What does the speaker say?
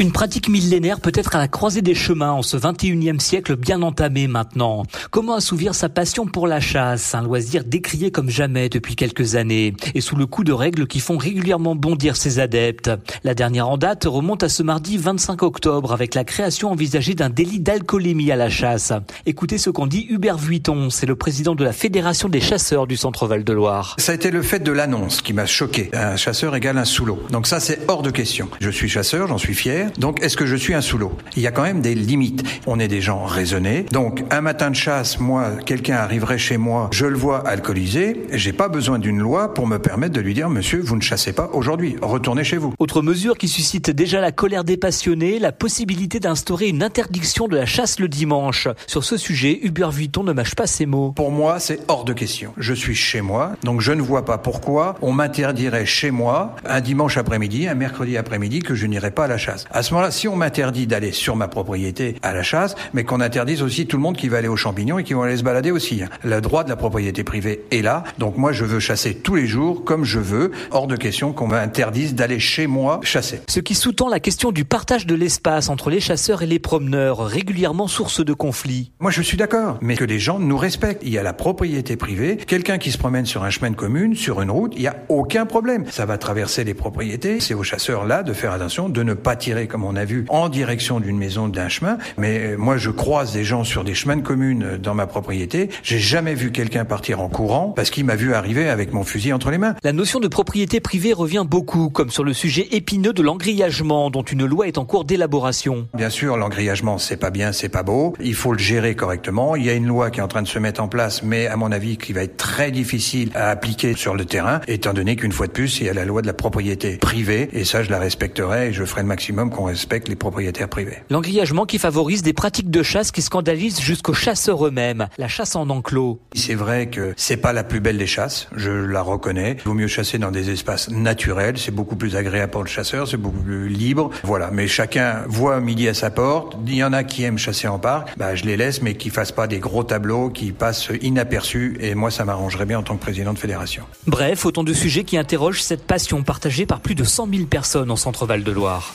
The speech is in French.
Une pratique millénaire peut-être à la croisée des chemins en ce 21e siècle bien entamé maintenant. Comment assouvir sa passion pour la chasse, un loisir décrié comme jamais depuis quelques années et sous le coup de règles qui font régulièrement bondir ses adeptes? La dernière en date remonte à ce mardi 25 octobre avec la création envisagée d'un délit d'alcoolémie à la chasse. Écoutez ce qu'en dit Hubert Vuitton, c'est le président de la Fédération des chasseurs du Centre Val-de-Loire. Ça a été le fait de l'annonce qui m'a choqué. Un chasseur égale un sous-lot. Donc ça c'est hors de question. Je suis chasseur, j'en suis fier. Donc, est-ce que je suis un sous-lot? Il y a quand même des limites. On est des gens raisonnés. Donc, un matin de chasse, moi, quelqu'un arriverait chez moi, je le vois alcoolisé, j'ai pas besoin d'une loi pour me permettre de lui dire, monsieur, vous ne chassez pas aujourd'hui, retournez chez vous. Autre mesure qui suscite déjà la colère des passionnés, la possibilité d'instaurer une interdiction de la chasse le dimanche. Sur ce sujet, Hubert Vuitton ne mâche pas ses mots. Pour moi, c'est hors de question. Je suis chez moi, donc je ne vois pas pourquoi on m'interdirait chez moi un dimanche après-midi, un mercredi après-midi que je n'irai pas à la chasse. À ce moment-là, si on m'interdit d'aller sur ma propriété à la chasse, mais qu'on interdise aussi tout le monde qui va aller aux champignons et qui vont aller se balader aussi. Hein. Le droit de la propriété privée est là, donc moi je veux chasser tous les jours comme je veux. Hors de question qu'on m'interdise d'aller chez moi chasser. Ce qui sous-tend la question du partage de l'espace entre les chasseurs et les promeneurs, régulièrement source de conflits. Moi je suis d'accord, mais que les gens nous respectent. Il y a la propriété privée. Quelqu'un qui se promène sur un chemin de commune, sur une route, il n'y a aucun problème. Ça va traverser les propriétés. C'est aux chasseurs là de faire attention, de ne pas tirer comme on a vu en direction d'une maison, d'un chemin. Mais euh, moi, je croise des gens sur des chemins de commune euh, dans ma propriété. J'ai jamais vu quelqu'un partir en courant parce qu'il m'a vu arriver avec mon fusil entre les mains. La notion de propriété privée revient beaucoup, comme sur le sujet épineux de l'engrillagement, dont une loi est en cours d'élaboration. Bien sûr, l'engrillagement, c'est pas bien, c'est pas beau. Il faut le gérer correctement. Il y a une loi qui est en train de se mettre en place, mais à mon avis, qui va être très difficile à appliquer sur le terrain, étant donné qu'une fois de plus, il y a la loi de la propriété privée, et ça, je la respecterai et je ferai le maximum qu'on respecte les propriétaires privés. L'engrillagement qui favorise des pratiques de chasse qui scandalisent jusqu'aux chasseurs eux-mêmes, la chasse en enclos. C'est vrai que c'est pas la plus belle des chasses, je la reconnais. Il vaut mieux chasser dans des espaces naturels, c'est beaucoup plus agréable pour le chasseur, c'est beaucoup plus libre. Voilà, mais chacun voit midi à sa porte. Il y en a qui aiment chasser en parc, bah je les laisse mais qui fassent pas des gros tableaux qui passent inaperçus et moi ça m'arrangerait bien en tant que président de fédération. Bref, autant de sujets qui interrogent cette passion partagée par plus de 100 000 personnes en Centre-Val de Loire.